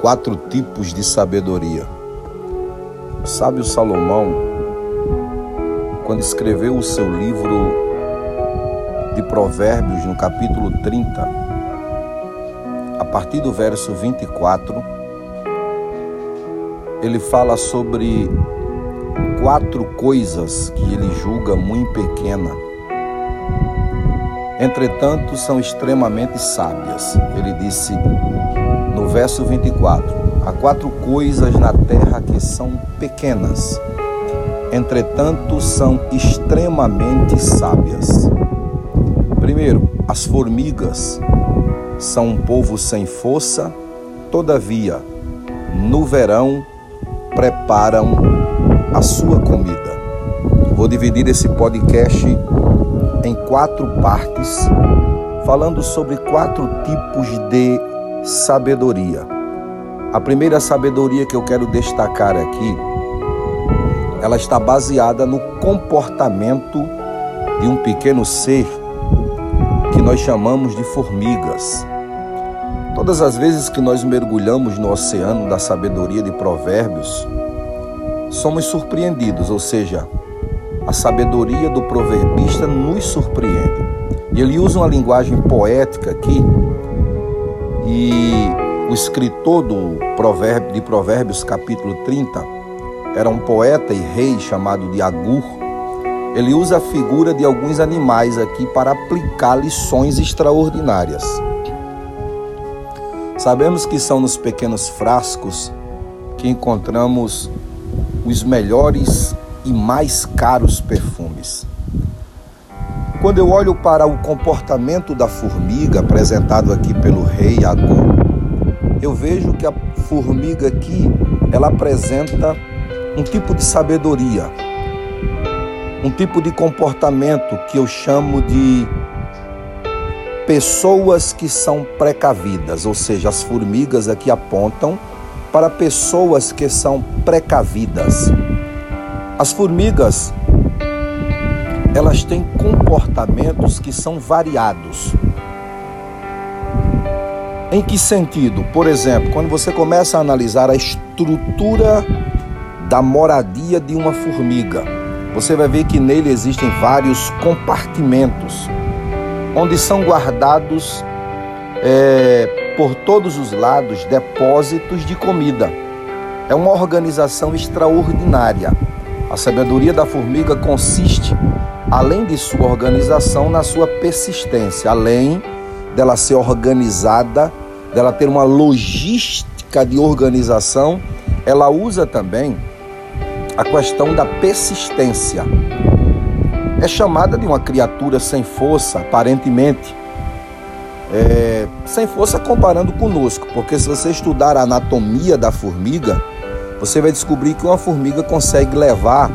Quatro tipos de sabedoria. O sábio Salomão, quando escreveu o seu livro de Provérbios, no capítulo 30, a partir do verso 24, ele fala sobre quatro coisas que ele julga muito pequena. Entretanto, são extremamente sábias. Ele disse: verso 24: Há quatro coisas na terra que são pequenas, entretanto são extremamente sábias. Primeiro, as formigas são um povo sem força, todavia, no verão, preparam a sua comida. Vou dividir esse podcast em quatro partes, falando sobre quatro tipos de sabedoria. A primeira sabedoria que eu quero destacar aqui, ela está baseada no comportamento de um pequeno ser que nós chamamos de formigas. Todas as vezes que nós mergulhamos no oceano da sabedoria de Provérbios, somos surpreendidos, ou seja, a sabedoria do proverbista nos surpreende. E ele usa uma linguagem poética aqui e o escritor do provérbio, de Provérbios, capítulo 30, era um poeta e rei chamado de Agur. Ele usa a figura de alguns animais aqui para aplicar lições extraordinárias. Sabemos que são nos pequenos frascos que encontramos os melhores e mais caros perfumes. Quando eu olho para o comportamento da formiga apresentado aqui pelo rei Agu, eu vejo que a formiga aqui ela apresenta um tipo de sabedoria, um tipo de comportamento que eu chamo de pessoas que são precavidas, ou seja, as formigas aqui apontam para pessoas que são precavidas. As formigas elas têm comportamentos que são variados. Em que sentido? Por exemplo, quando você começa a analisar a estrutura da moradia de uma formiga, você vai ver que nele existem vários compartimentos, onde são guardados é, por todos os lados depósitos de comida. É uma organização extraordinária. A sabedoria da formiga consiste além de sua organização, na sua persistência, além dela ser organizada, dela ter uma logística de organização, ela usa também a questão da persistência. É chamada de uma criatura sem força, aparentemente. É, sem força comparando conosco, porque se você estudar a anatomia da formiga, você vai descobrir que uma formiga consegue levar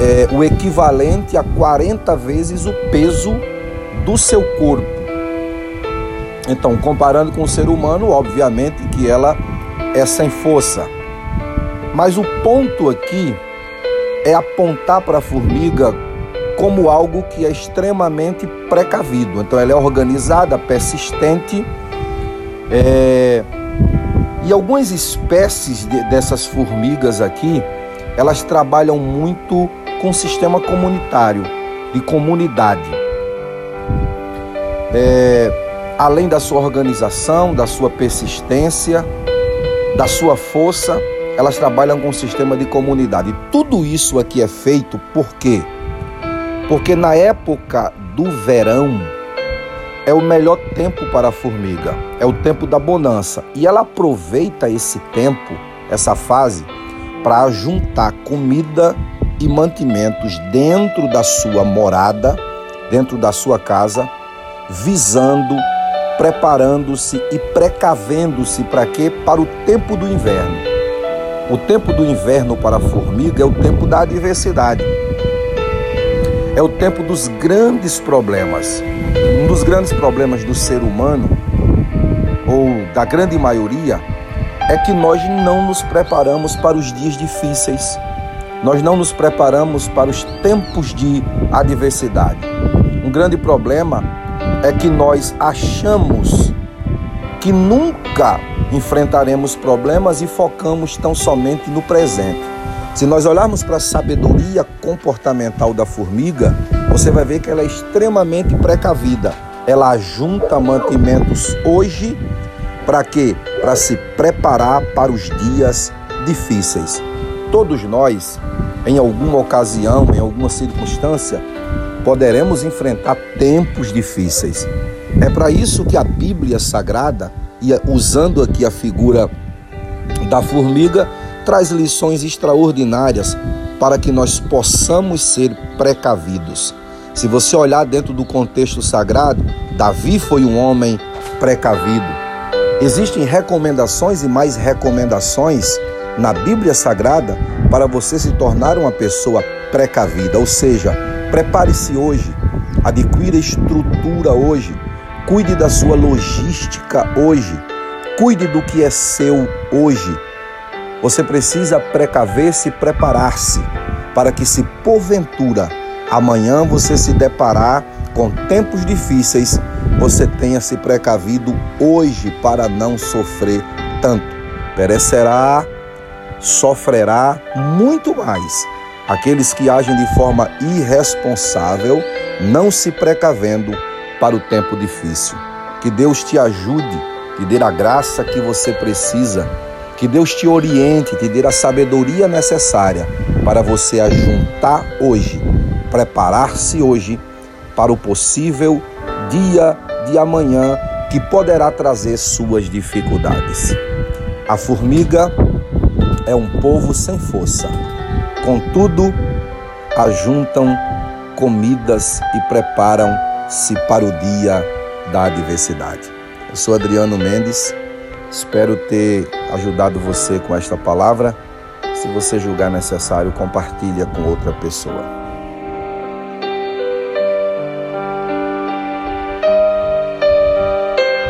é, o equivalente a 40 vezes o peso do seu corpo. Então, comparando com o ser humano, obviamente que ela é sem força. Mas o ponto aqui é apontar para a formiga como algo que é extremamente precavido. Então, ela é organizada, persistente. É... E algumas espécies de, dessas formigas aqui, elas trabalham muito com o sistema comunitário, de comunidade. É, além da sua organização, da sua persistência, da sua força, elas trabalham com o sistema de comunidade. Tudo isso aqui é feito por quê? Porque na época do verão é o melhor tempo para a formiga, é o tempo da bonança. E ela aproveita esse tempo, essa fase, para juntar comida e mantimentos dentro da sua morada, dentro da sua casa, visando, preparando-se e precavendo-se para quê? Para o tempo do inverno. O tempo do inverno para a formiga é o tempo da adversidade. É o tempo dos grandes problemas. Um dos grandes problemas do ser humano, ou da grande maioria, é que nós não nos preparamos para os dias difíceis nós não nos preparamos para os tempos de adversidade. Um grande problema é que nós achamos que nunca enfrentaremos problemas e focamos tão somente no presente. Se nós olharmos para a sabedoria comportamental da formiga, você vai ver que ela é extremamente precavida. Ela junta mantimentos hoje para quê? Para se preparar para os dias difíceis. Todos nós, em alguma ocasião, em alguma circunstância, poderemos enfrentar tempos difíceis. É para isso que a Bíblia Sagrada, usando aqui a figura da formiga, traz lições extraordinárias para que nós possamos ser precavidos. Se você olhar dentro do contexto sagrado, Davi foi um homem precavido. Existem recomendações e mais recomendações na Bíblia Sagrada para você se tornar uma pessoa precavida, ou seja, prepare-se hoje, adquira estrutura hoje, Cuide da sua logística hoje. Cuide do que é seu hoje. Você precisa precaver-se e preparar-se para que, se porventura amanhã você se deparar com tempos difíceis, você tenha se precavido hoje para não sofrer tanto. Perecerá, sofrerá muito mais aqueles que agem de forma irresponsável, não se precavendo para o tempo difícil. Que Deus te ajude, te dê a graça que você precisa. Que Deus te oriente, te dê a sabedoria necessária para você ajuntar hoje, preparar-se hoje para o possível dia de amanhã que poderá trazer suas dificuldades. A formiga é um povo sem força, contudo, ajuntam comidas e preparam se para o dia da adversidade. Eu sou Adriano Mendes, espero ter ajudado você com esta palavra. Se você julgar necessário, compartilha com outra pessoa.